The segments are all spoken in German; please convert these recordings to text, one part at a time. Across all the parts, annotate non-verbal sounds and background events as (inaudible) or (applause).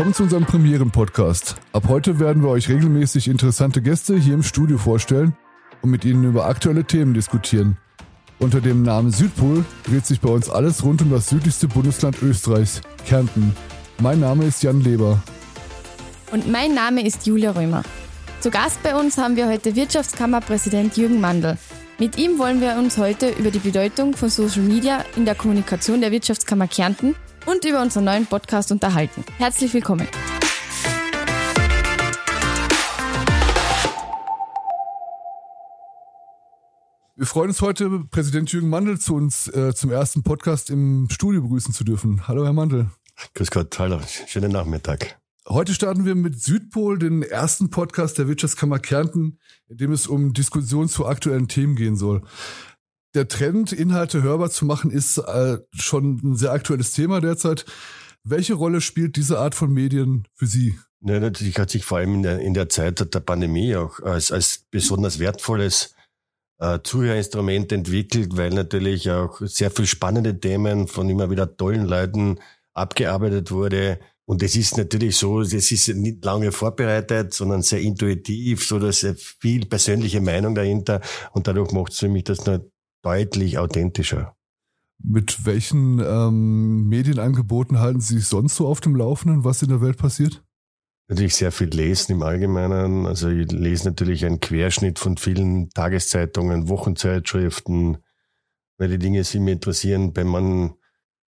Willkommen zu unserem Premieren-Podcast. Ab heute werden wir euch regelmäßig interessante Gäste hier im Studio vorstellen und mit ihnen über aktuelle Themen diskutieren. Unter dem Namen Südpol dreht sich bei uns alles rund um das südlichste Bundesland Österreichs, Kärnten. Mein Name ist Jan Leber. Und mein Name ist Julia Römer. Zu Gast bei uns haben wir heute Wirtschaftskammerpräsident Jürgen Mandl. Mit ihm wollen wir uns heute über die Bedeutung von Social Media in der Kommunikation der Wirtschaftskammer Kärnten und über unseren neuen Podcast unterhalten. Herzlich willkommen. Wir freuen uns heute, Präsident Jürgen Mandl zu uns äh, zum ersten Podcast im Studio begrüßen zu dürfen. Hallo, Herr Mandl. Grüß Gott, hallo, schönen Nachmittag. Heute starten wir mit Südpol, den ersten Podcast der Wirtschaftskammer Kärnten, in dem es um Diskussionen zu aktuellen Themen gehen soll. Der Trend, Inhalte hörbar zu machen, ist äh, schon ein sehr aktuelles Thema derzeit. Welche Rolle spielt diese Art von Medien für Sie? Ja, natürlich hat sich vor allem in der, in der Zeit der Pandemie auch als, als besonders wertvolles äh, Zuhörinstrument entwickelt, weil natürlich auch sehr viel spannende Themen von immer wieder tollen Leuten abgearbeitet wurde. Und es ist natürlich so, es ist nicht lange vorbereitet, sondern sehr intuitiv, so dass viel persönliche Meinung dahinter und dadurch macht es für mich das deutlich authentischer. Mit welchen ähm, Medienangeboten halten Sie sich sonst so auf dem Laufenden, was in der Welt passiert? Natürlich sehr viel lesen im Allgemeinen. Also ich lese natürlich einen Querschnitt von vielen Tageszeitungen, Wochenzeitschriften, weil die Dinge, die mich interessieren, bei man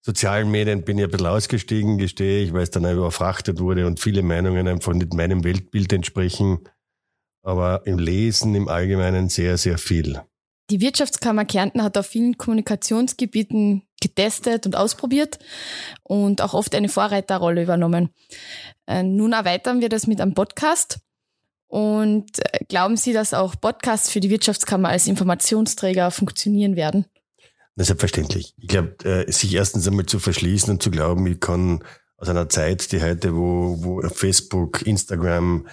sozialen Medien bin ich ein bisschen ausgestiegen, gestehe ich, weil es dann überfrachtet wurde und viele Meinungen einfach nicht meinem Weltbild entsprechen. Aber im Lesen im Allgemeinen sehr, sehr viel. Die Wirtschaftskammer Kärnten hat auf vielen Kommunikationsgebieten getestet und ausprobiert und auch oft eine Vorreiterrolle übernommen. Äh, nun erweitern wir das mit einem Podcast. Und äh, glauben Sie, dass auch Podcasts für die Wirtschaftskammer als Informationsträger funktionieren werden? Na, selbstverständlich. Ich glaube, äh, sich erstens einmal zu verschließen und zu glauben, ich kann aus einer Zeit, die heute, wo, wo Facebook, Instagram,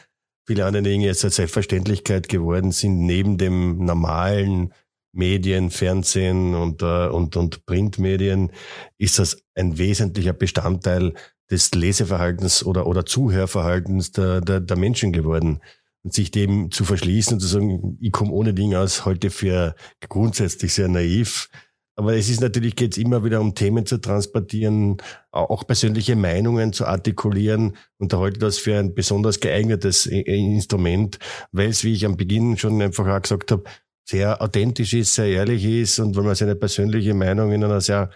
viele andere Dinge jetzt als Selbstverständlichkeit geworden sind, neben dem normalen Medien, Fernsehen und, äh, und, und Printmedien, ist das ein wesentlicher Bestandteil des Leseverhaltens oder, oder Zuhörverhaltens der, der, der Menschen geworden. Und sich dem zu verschließen und zu sagen, ich komme ohne Ding aus, heute für grundsätzlich sehr naiv. Aber es ist natürlich, geht es immer wieder um Themen zu transportieren, auch persönliche Meinungen zu artikulieren und da halte das für ein besonders geeignetes Instrument, weil es, wie ich am Beginn schon einfach auch gesagt habe, sehr authentisch ist, sehr ehrlich ist und wenn man seine persönliche Meinung in einer sehr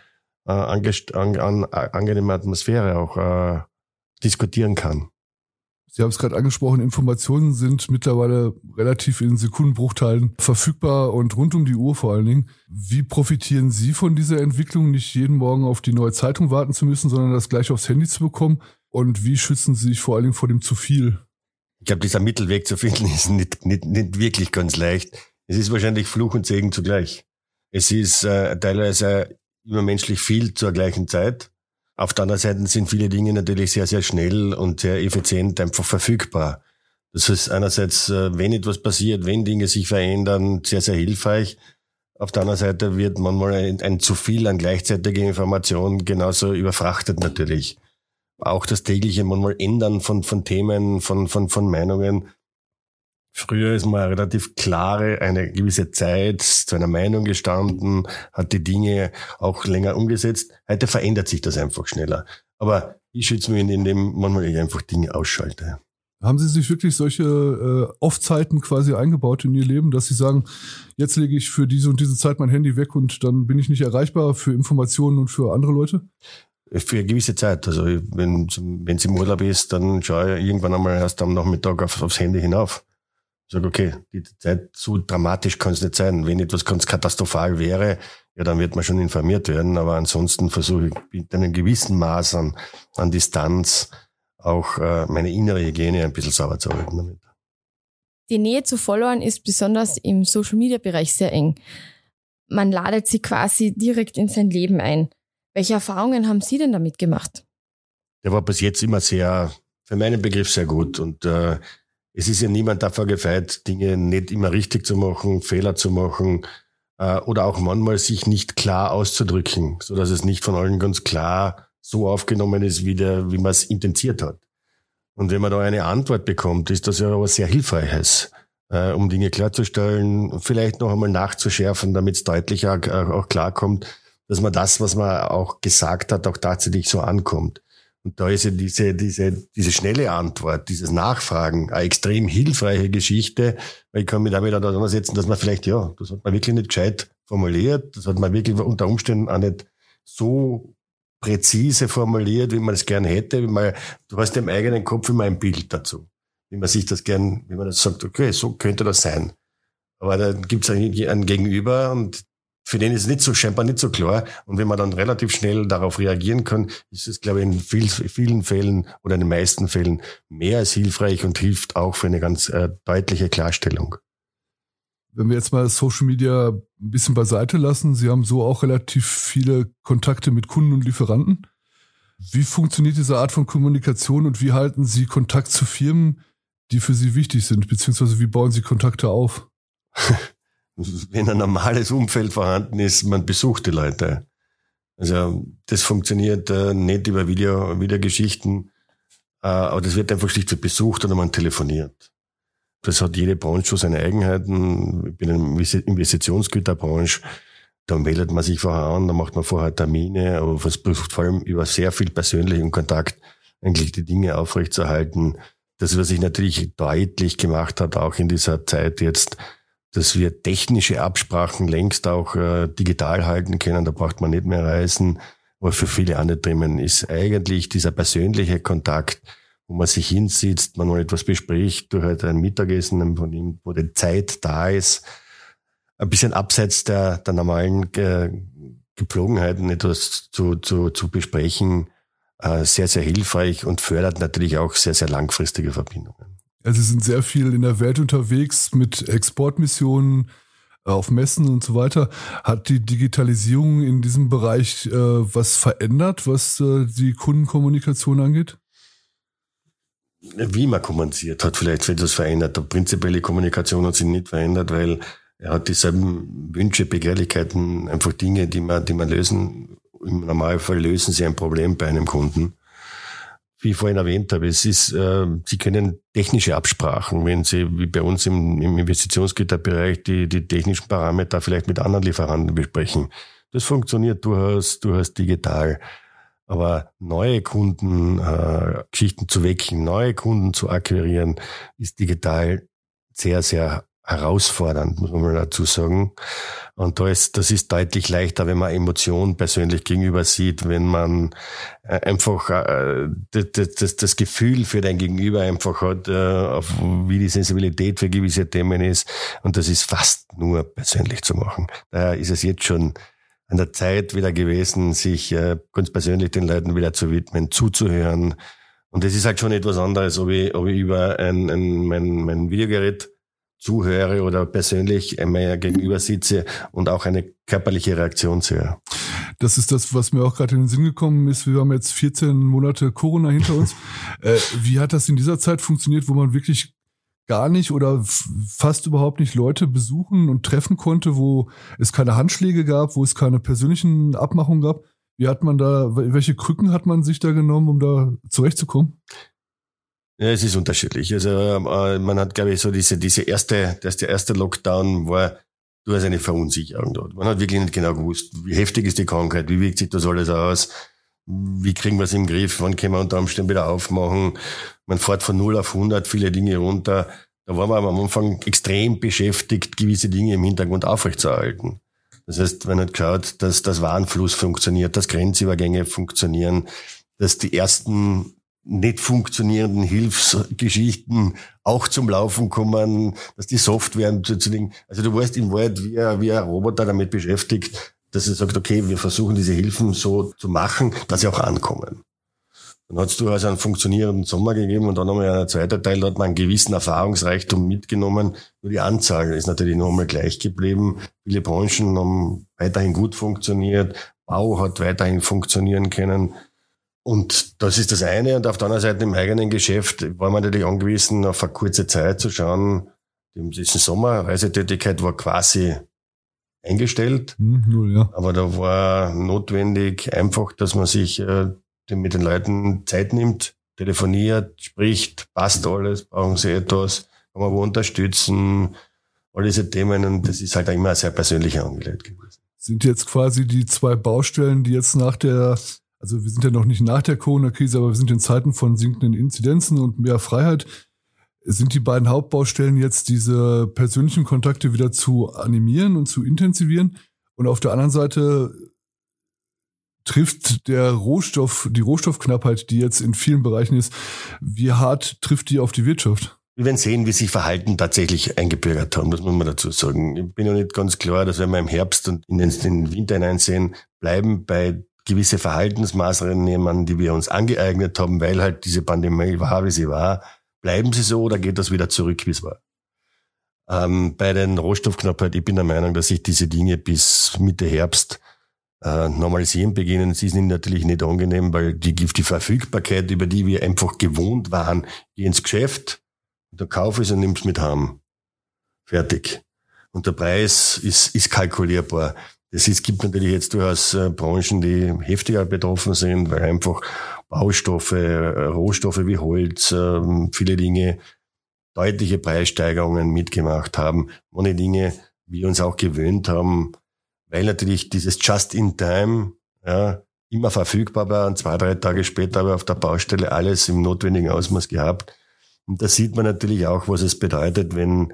äh, an, an, angenehmen Atmosphäre auch äh, diskutieren kann. Sie haben es gerade angesprochen, Informationen sind mittlerweile relativ in Sekundenbruchteilen verfügbar und rund um die Uhr vor allen Dingen. Wie profitieren Sie von dieser Entwicklung, nicht jeden Morgen auf die neue Zeitung warten zu müssen, sondern das gleich aufs Handy zu bekommen? Und wie schützen Sie sich vor allen Dingen vor dem zu viel? Ich glaube, dieser Mittelweg zu finden (laughs) ist nicht, nicht, nicht wirklich ganz leicht. Es ist wahrscheinlich Fluch und Segen zugleich. Es ist äh, teilweise übermenschlich viel zur gleichen Zeit. Auf der anderen Seite sind viele Dinge natürlich sehr, sehr schnell und sehr effizient einfach verfügbar. Das ist einerseits, äh, wenn etwas passiert, wenn Dinge sich verändern, sehr, sehr hilfreich. Auf der anderen Seite wird manchmal ein, ein zu viel an gleichzeitiger Information genauso überfrachtet natürlich. Auch das tägliche manchmal Ändern von, von Themen, von, von, von Meinungen Früher ist man relativ klare, eine gewisse Zeit zu einer Meinung gestanden, hat die Dinge auch länger umgesetzt. Heute verändert sich das einfach schneller. Aber ich schütze mich, indem manchmal ich einfach Dinge ausschalte. Haben Sie sich wirklich solche äh, Off-Zeiten quasi eingebaut in Ihr Leben, dass Sie sagen, jetzt lege ich für diese und diese Zeit mein Handy weg und dann bin ich nicht erreichbar für Informationen und für andere Leute? Für eine gewisse Zeit. Also wenn es im Urlaub ist, dann schaue ich irgendwann einmal erst am Nachmittag auf, aufs Handy hinauf sage, okay, die Zeit so dramatisch kann es nicht sein. Wenn etwas ganz katastrophal wäre, ja, dann wird man schon informiert werden. Aber ansonsten versuche ich mit einem gewissen Maß an, an Distanz auch äh, meine innere Hygiene ein bisschen sauber zu halten damit. Die Nähe zu Followern ist besonders im Social-Media-Bereich sehr eng. Man ladet sie quasi direkt in sein Leben ein. Welche Erfahrungen haben Sie denn damit gemacht? Der war bis jetzt immer sehr, für meinen Begriff sehr gut. Und äh, es ist ja niemand davor gefeit, Dinge nicht immer richtig zu machen, Fehler zu machen äh, oder auch manchmal sich nicht klar auszudrücken, so dass es nicht von allen ganz klar so aufgenommen ist, wie, der, wie man es intensiert hat. Und wenn man da eine Antwort bekommt, ist das ja was sehr Hilfreiches, äh, um Dinge klarzustellen, vielleicht noch einmal nachzuschärfen, damit es deutlicher auch, auch klarkommt, dass man das, was man auch gesagt hat, auch tatsächlich so ankommt. Und da ist ja diese, diese, diese schnelle Antwort, dieses Nachfragen eine extrem hilfreiche Geschichte, ich kann mich damit auseinandersetzen, dass man vielleicht, ja, das hat man wirklich nicht gescheit formuliert, das hat man wirklich unter Umständen auch nicht so präzise formuliert, wie man es gern hätte. Wie man, du hast im eigenen Kopf immer ein Bild dazu. Wie man sich das gern, wie man das sagt, okay, so könnte das sein. Aber dann gibt es ein Gegenüber und für den ist es nicht so scheinbar nicht so klar. Und wenn man dann relativ schnell darauf reagieren kann, ist es, glaube ich, in viel, vielen Fällen oder in den meisten Fällen mehr als hilfreich und hilft auch für eine ganz äh, deutliche Klarstellung. Wenn wir jetzt mal Social Media ein bisschen beiseite lassen, Sie haben so auch relativ viele Kontakte mit Kunden und Lieferanten. Wie funktioniert diese Art von Kommunikation und wie halten Sie Kontakt zu Firmen, die für Sie wichtig sind, beziehungsweise wie bauen Sie Kontakte auf? (laughs) wenn ein normales Umfeld vorhanden ist, man besucht die Leute. Also das funktioniert äh, nicht über Video, Videogeschichten, äh, aber das wird einfach schlicht besucht oder man telefoniert. Das hat jede Branche so seine Eigenheiten. Ich bin in der Investitionsgüterbranche, da meldet man sich vorher an, da macht man vorher Termine, aber versucht vor allem über sehr viel persönlichen Kontakt eigentlich die Dinge aufrechtzuerhalten. Das, was sich natürlich deutlich gemacht hat, auch in dieser Zeit jetzt, dass wir technische Absprachen längst auch äh, digital halten können. Da braucht man nicht mehr reisen. Aber für viele andere Themen ist eigentlich dieser persönliche Kontakt, wo man sich hinsitzt, man mal etwas bespricht, durch halt ein Mittagessen von ihm, wo die Zeit da ist, ein bisschen abseits der, der normalen äh, Gepflogenheiten etwas zu, zu, zu besprechen, äh, sehr, sehr hilfreich und fördert natürlich auch sehr, sehr langfristige Verbindungen. Also Sie sind sehr viel in der Welt unterwegs mit Exportmissionen äh, auf Messen und so weiter. Hat die Digitalisierung in diesem Bereich äh, was verändert, was äh, die Kundenkommunikation angeht? Wie man kommuniziert hat, vielleicht etwas verändert. Aber prinzipielle Kommunikation hat sich nicht verändert, weil er hat dieselben Wünsche, Begehrlichkeiten, einfach Dinge, die man, die man lösen. Im Normalfall lösen sie ein Problem bei einem Kunden wie ich vorhin erwähnt habe, es ist, äh, Sie können technische Absprachen, wenn Sie wie bei uns im, im Investitionsgüterbereich die, die technischen Parameter vielleicht mit anderen Lieferanten besprechen. Das funktioniert durchaus, durchaus digital. Aber neue Kunden, äh, Geschichten zu wecken, neue Kunden zu akquirieren, ist digital sehr, sehr herausfordernd, muss man mal dazu sagen. Und da ist, das ist deutlich leichter, wenn man Emotionen persönlich gegenüber sieht, wenn man äh, einfach äh, das, das, das Gefühl für dein Gegenüber einfach hat, äh, auf wie die Sensibilität für gewisse Themen ist. Und das ist fast nur persönlich zu machen. Daher ist es jetzt schon an der Zeit wieder gewesen, sich ganz persönlich den Leuten wieder zu widmen, zuzuhören. Und das ist halt schon etwas anderes, ob ich, ob ich über ein, ein, mein, mein Videogerät zuhöre oder persönlich mir gegenüber sitze und auch eine körperliche Reaktion sehe. Das ist das, was mir auch gerade in den Sinn gekommen ist. Wir haben jetzt 14 Monate Corona hinter uns. (laughs) äh, wie hat das in dieser Zeit funktioniert, wo man wirklich gar nicht oder fast überhaupt nicht Leute besuchen und treffen konnte, wo es keine Handschläge gab, wo es keine persönlichen Abmachungen gab? Wie hat man da, welche Krücken hat man sich da genommen, um da zurechtzukommen? Ja, es ist unterschiedlich. Also äh, man hat, glaube ich, so diese, diese erste, das der erste Lockdown war du hast eine Verunsicherung dort. Man hat wirklich nicht genau gewusst, wie heftig ist die Krankheit, wie wirkt sich das alles aus, wie kriegen wir es im Griff, wann können wir unter Umständen wieder aufmachen. Man fährt von 0 auf 100 viele Dinge runter. Da waren wir am Anfang extrem beschäftigt, gewisse Dinge im Hintergrund aufrechtzuerhalten. Das heißt, man hat geschaut, dass das Warenfluss funktioniert, dass Grenzübergänge funktionieren, dass die ersten nicht funktionierenden Hilfsgeschichten auch zum Laufen kommen, dass die Software zu, zu den, also du weißt im Wald, wie, ein, wie ein Roboter damit beschäftigt, dass er sagt, okay, wir versuchen diese Hilfen so zu machen, dass sie auch ankommen. Dann hat es durchaus einen funktionierenden Sommer gegeben und dann wir einen zweiten Teil, da hat man einen gewissen Erfahrungsreichtum mitgenommen. Nur die Anzahl ist natürlich noch einmal gleich geblieben. Viele Branchen haben weiterhin gut funktioniert. Bau hat weiterhin funktionieren können. Und das ist das eine. Und auf der anderen Seite im eigenen Geschäft war man natürlich angewiesen, auf eine kurze Zeit zu schauen. Diesen Sommer, Reisetätigkeit war quasi eingestellt. Hm, null, ja. Aber da war notwendig einfach, dass man sich äh, mit den Leuten Zeit nimmt, telefoniert, spricht, passt alles, brauchen sie etwas, kann man wo unterstützen, all diese Themen und das ist halt immer eine sehr persönliche Angelegenheit gewesen. Sind jetzt quasi die zwei Baustellen, die jetzt nach der, also wir sind ja noch nicht nach der Corona-Krise, aber wir sind in Zeiten von sinkenden Inzidenzen und mehr Freiheit. Sind die beiden Hauptbaustellen jetzt diese persönlichen Kontakte wieder zu animieren und zu intensivieren? Und auf der anderen Seite trifft der Rohstoff, die Rohstoffknappheit, die jetzt in vielen Bereichen ist, wie hart trifft die auf die Wirtschaft? Wir werden sehen, wie sich Verhalten tatsächlich eingebürgert haben, das muss man dazu sagen. Ich bin noch nicht ganz klar, dass wenn wir im Herbst und in den Winter hineinsehen, bleiben bei gewisse Verhaltensmaßnahmen nehmen, die wir uns angeeignet haben, weil halt diese Pandemie war, wie sie war. Bleiben sie so oder geht das wieder zurück, wie es war? Ähm, bei den Rohstoffknappheit, ich bin der Meinung, dass sich diese Dinge bis Mitte Herbst äh, normalisieren beginnen. Sie sind natürlich nicht angenehm, weil die, die Verfügbarkeit, über die wir einfach gewohnt waren, geh ins Geschäft, der Kauf ist und nimm's mit heim. Fertig. Und der Preis ist, ist kalkulierbar. Es ist, gibt natürlich jetzt durchaus äh, Branchen, die heftiger betroffen sind, weil einfach Baustoffe, äh, Rohstoffe wie Holz, äh, viele Dinge deutliche Preissteigerungen mitgemacht haben. Ohne Dinge wir uns auch gewöhnt haben, weil natürlich dieses Just-in-Time ja, immer verfügbar war und zwei, drei Tage später ich auf der Baustelle alles im notwendigen Ausmaß gehabt. Und da sieht man natürlich auch, was es bedeutet, wenn,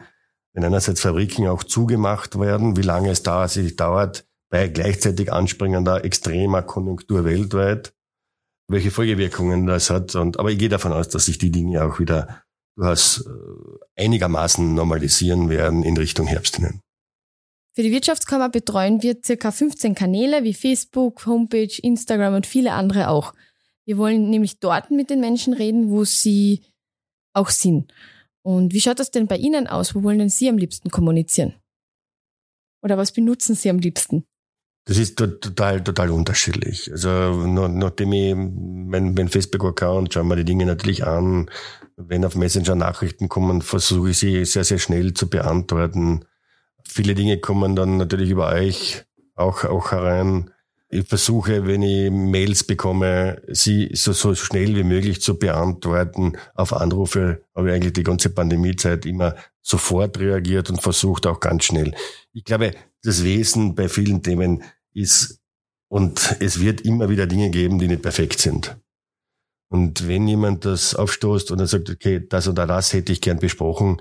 wenn einerseits Fabriken auch zugemacht werden, wie lange es da sich dauert, bei gleichzeitig anspringender extremer Konjunktur weltweit, welche Folgewirkungen das hat. Und, aber ich gehe davon aus, dass sich die Dinge auch wieder durchaus äh, einigermaßen normalisieren werden in Richtung Herbst hinein. Für die Wirtschaftskammer betreuen wir circa 15 Kanäle wie Facebook, Homepage, Instagram und viele andere auch. Wir wollen nämlich dort mit den Menschen reden, wo sie auch sind. Und wie schaut das denn bei Ihnen aus? Wo wollen denn Sie am liebsten kommunizieren? Oder was benutzen Sie am liebsten? Das ist total, total unterschiedlich. Also nachdem ich mein, mein Facebook-Account, schaue mir die Dinge natürlich an. Wenn auf Messenger Nachrichten kommen, versuche ich sie sehr, sehr schnell zu beantworten. Viele Dinge kommen dann natürlich über euch auch, auch herein. Ich versuche, wenn ich Mails bekomme, sie so, so schnell wie möglich zu beantworten. Auf Anrufe habe ich eigentlich die ganze Pandemiezeit immer sofort reagiert und versucht auch ganz schnell. Ich glaube, das Wesen bei vielen Themen ist, und es wird immer wieder Dinge geben, die nicht perfekt sind. Und wenn jemand das aufstoßt und er sagt, okay, das oder das hätte ich gern besprochen,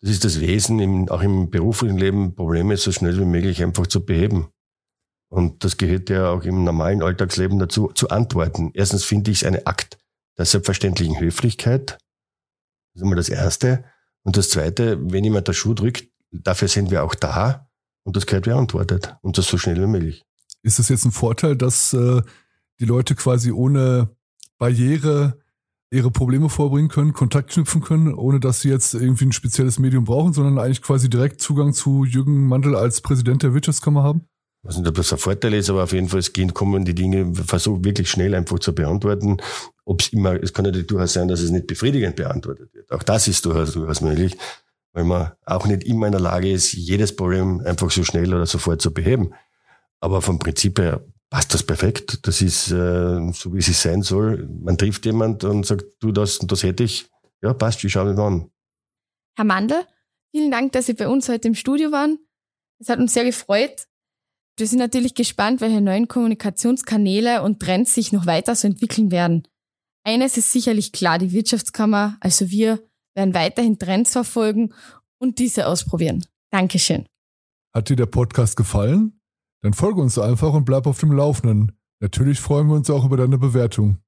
das ist das Wesen, im, auch im beruflichen Leben, Probleme so schnell wie möglich einfach zu beheben. Und das gehört ja auch im normalen Alltagsleben dazu, zu antworten. Erstens finde ich es eine Akt der selbstverständlichen Höflichkeit. Das ist einmal das Erste. Und das Zweite, wenn jemand der Schuh drückt, dafür sind wir auch da. Und das gehört beantwortet. Und das so schnell wie möglich. Ist es jetzt ein Vorteil, dass äh, die Leute quasi ohne Barriere ihre Probleme vorbringen können, Kontakt knüpfen können, ohne dass sie jetzt irgendwie ein spezielles Medium brauchen, sondern eigentlich quasi direkt Zugang zu Jürgen Mandel als Präsident der Wirtschaftskammer haben? Ich weiß nicht, ob das ein Vorteil ist, aber auf jeden Fall, es gehen, kommen die Dinge, versuchen wirklich schnell einfach zu beantworten. Ob es immer, es kann natürlich durchaus sein, dass es nicht befriedigend beantwortet wird. Auch das ist durchaus, durchaus möglich, weil man auch nicht immer in der Lage ist, jedes Problem einfach so schnell oder sofort zu beheben. Aber vom Prinzip her passt das perfekt. Das ist äh, so, wie es sein soll. Man trifft jemand und sagt, du, das und das hätte ich. Ja, passt, ich schaue mir an. Herr Mandel, vielen Dank, dass Sie bei uns heute im Studio waren. Es hat uns sehr gefreut. Wir sind natürlich gespannt, welche neuen Kommunikationskanäle und Trends sich noch weiter so entwickeln werden. Eines ist sicherlich klar, die Wirtschaftskammer, also wir, werden weiterhin Trends verfolgen und diese ausprobieren. Dankeschön. Hat dir der Podcast gefallen? Dann folge uns einfach und bleib auf dem Laufenden. Natürlich freuen wir uns auch über deine Bewertung.